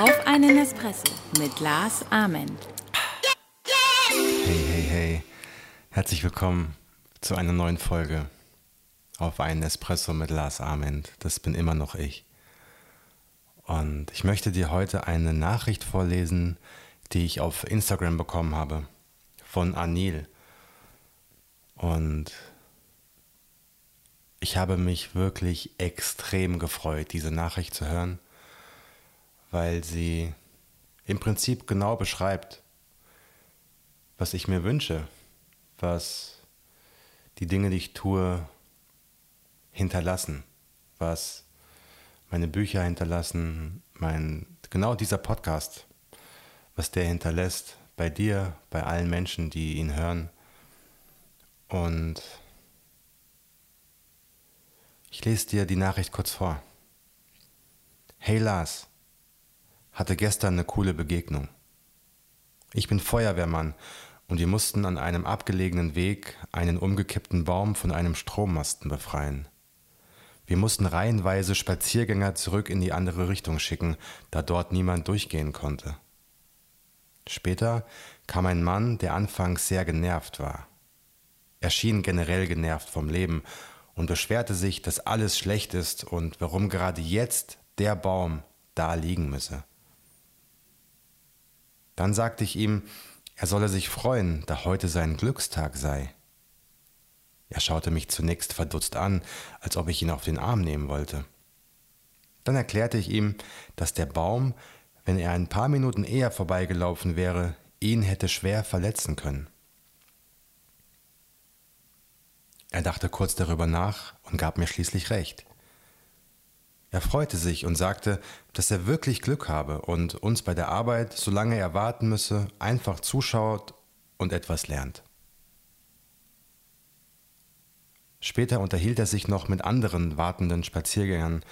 Auf einen Espresso mit Lars Ament. Hey, hey, hey. Herzlich willkommen zu einer neuen Folge auf einen Espresso mit Lars Ament. Das bin immer noch ich. Und ich möchte dir heute eine Nachricht vorlesen, die ich auf Instagram bekommen habe von Anil. Und ich habe mich wirklich extrem gefreut, diese Nachricht zu hören, weil sie im Prinzip genau beschreibt, was ich mir wünsche, was die Dinge, die ich tue, hinterlassen, was meine Bücher hinterlassen, mein, genau dieser Podcast, was der hinterlässt bei dir, bei allen Menschen, die ihn hören. Und ich lese dir die Nachricht kurz vor. Hey Lars, hatte gestern eine coole Begegnung. Ich bin Feuerwehrmann und wir mussten an einem abgelegenen Weg einen umgekippten Baum von einem Strommasten befreien. Wir mussten reihenweise Spaziergänger zurück in die andere Richtung schicken, da dort niemand durchgehen konnte. Später kam ein Mann, der anfangs sehr genervt war. Er schien generell genervt vom Leben und beschwerte sich, dass alles schlecht ist und warum gerade jetzt der Baum da liegen müsse. Dann sagte ich ihm, er solle sich freuen, da heute sein Glückstag sei. Er schaute mich zunächst verdutzt an, als ob ich ihn auf den Arm nehmen wollte. Dann erklärte ich ihm, dass der Baum, wenn er ein paar Minuten eher vorbeigelaufen wäre, ihn hätte schwer verletzen können. Er dachte kurz darüber nach und gab mir schließlich recht. Er freute sich und sagte, dass er wirklich Glück habe und uns bei der Arbeit, solange er warten müsse, einfach zuschaut und etwas lernt. Später unterhielt er sich noch mit anderen wartenden Spaziergängern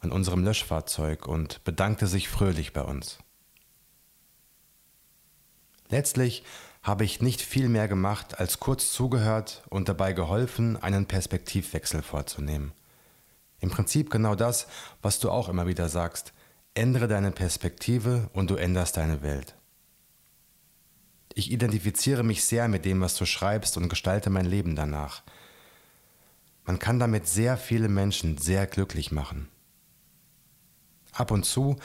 an unserem Löschfahrzeug und bedankte sich fröhlich bei uns. Letztlich habe ich nicht viel mehr gemacht, als kurz zugehört und dabei geholfen, einen Perspektivwechsel vorzunehmen. Im Prinzip genau das, was du auch immer wieder sagst. Ändere deine Perspektive und du änderst deine Welt. Ich identifiziere mich sehr mit dem, was du schreibst und gestalte mein Leben danach. Man kann damit sehr viele Menschen sehr glücklich machen. Ab und zu,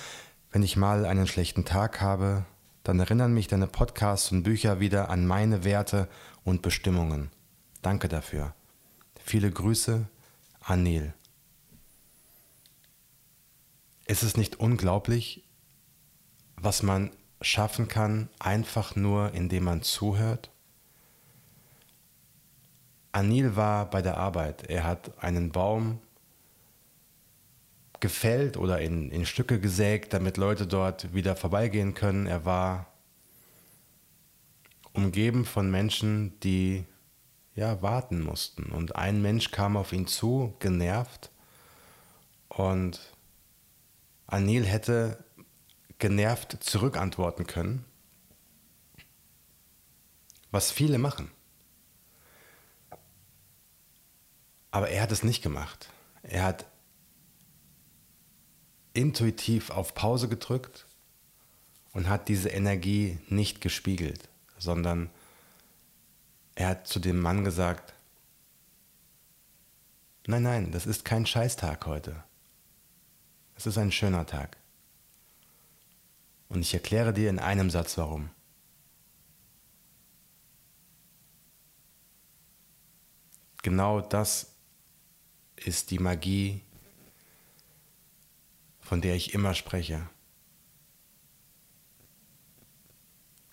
wenn ich mal einen schlechten Tag habe, dann erinnern mich deine Podcasts und Bücher wieder an meine Werte und Bestimmungen. Danke dafür. Viele Grüße, Anil. Ist es nicht unglaublich, was man schaffen kann, einfach nur indem man zuhört? Anil war bei der Arbeit. Er hat einen Baum gefällt oder in, in Stücke gesägt, damit Leute dort wieder vorbeigehen können. Er war umgeben von Menschen, die ja warten mussten. Und ein Mensch kam auf ihn zu, genervt. Und Anil hätte genervt zurückantworten können, was viele machen. Aber er hat es nicht gemacht. Er hat intuitiv auf Pause gedrückt und hat diese Energie nicht gespiegelt, sondern er hat zu dem Mann gesagt, nein, nein, das ist kein Scheißtag heute. Es ist ein schöner Tag. Und ich erkläre dir in einem Satz warum. Genau das ist die Magie, von der ich immer spreche.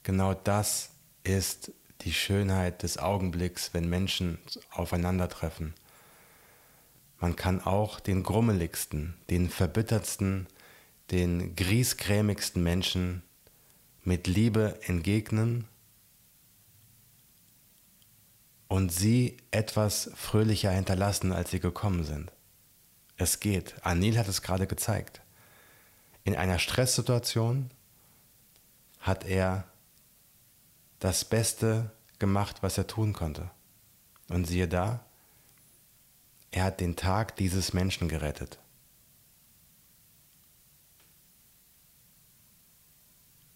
Genau das ist die Schönheit des Augenblicks, wenn Menschen aufeinandertreffen. Man kann auch den grummeligsten, den verbittertsten, den griesgrämigsten Menschen mit Liebe entgegnen und sie etwas fröhlicher hinterlassen, als sie gekommen sind. Es geht. Anil hat es gerade gezeigt. In einer Stresssituation hat er das Beste gemacht, was er tun konnte. Und siehe da, Er hat den Tag dieses Menschen gerettet.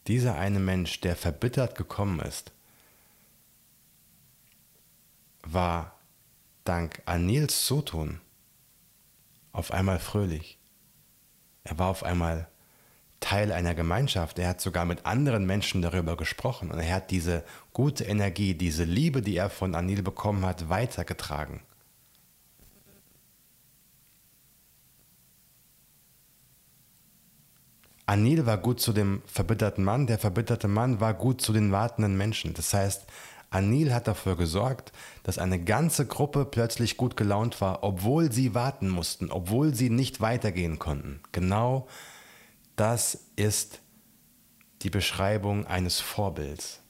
Dieser eine Mensch, der verbittert gekommen ist, war dank Anils Zutun auf einmal fröhlich. Er war auf einmal Teil einer Gemeinschaft. Er hat sogar mit anderen Menschen darüber gesprochen und er hat diese gute Energie, diese Liebe, die er von Anil bekommen hat, weitergetragen. Anil war gut zu dem verbitterten Mann, der verbitterte Mann war gut zu den wartenden Menschen. Das heißt, Anil hat dafür gesorgt, dass eine ganze Gruppe plötzlich gut gelaunt war, obwohl sie warten mussten, obwohl sie nicht weitergehen konnten. Genau das ist die Beschreibung eines Vorbilds.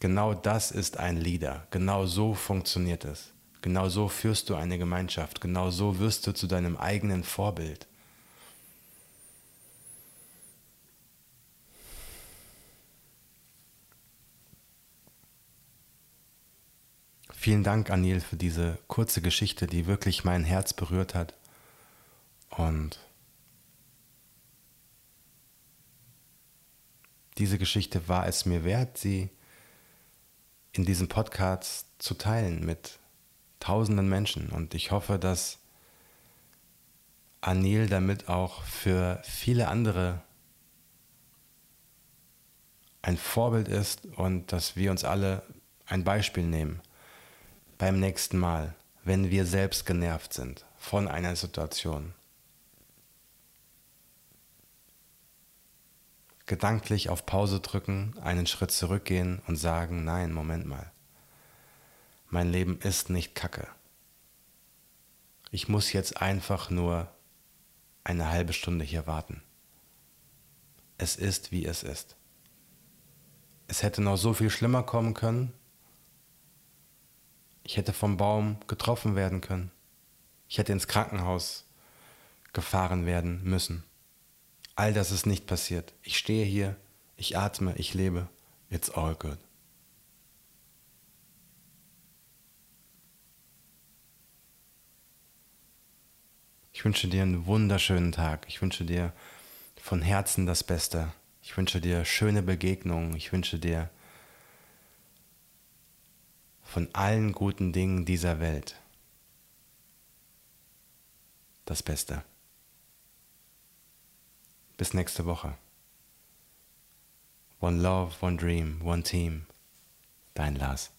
Genau das ist ein Leader. Genau so funktioniert es. Genau so führst du eine Gemeinschaft. Genau so wirst du zu deinem eigenen Vorbild. Vielen Dank, Anil, für diese kurze Geschichte, die wirklich mein Herz berührt hat. Und diese Geschichte war es mir wert, sie in diesem Podcast zu teilen mit tausenden Menschen. Und ich hoffe, dass Anil damit auch für viele andere ein Vorbild ist und dass wir uns alle ein Beispiel nehmen beim nächsten Mal, wenn wir selbst genervt sind von einer Situation. Gedanklich auf Pause drücken, einen Schritt zurückgehen und sagen, nein, Moment mal. Mein Leben ist nicht Kacke. Ich muss jetzt einfach nur eine halbe Stunde hier warten. Es ist, wie es ist. Es hätte noch so viel schlimmer kommen können, ich hätte vom Baum getroffen werden können. Ich hätte ins Krankenhaus gefahren werden müssen. All das ist nicht passiert. Ich stehe hier, ich atme, ich lebe. It's all good. Ich wünsche dir einen wunderschönen Tag. Ich wünsche dir von Herzen das Beste. Ich wünsche dir schöne Begegnungen. Ich wünsche dir von allen guten Dingen dieser Welt das Beste. Bis nächste Woche. One Love, One Dream, One Team. Dein Lars.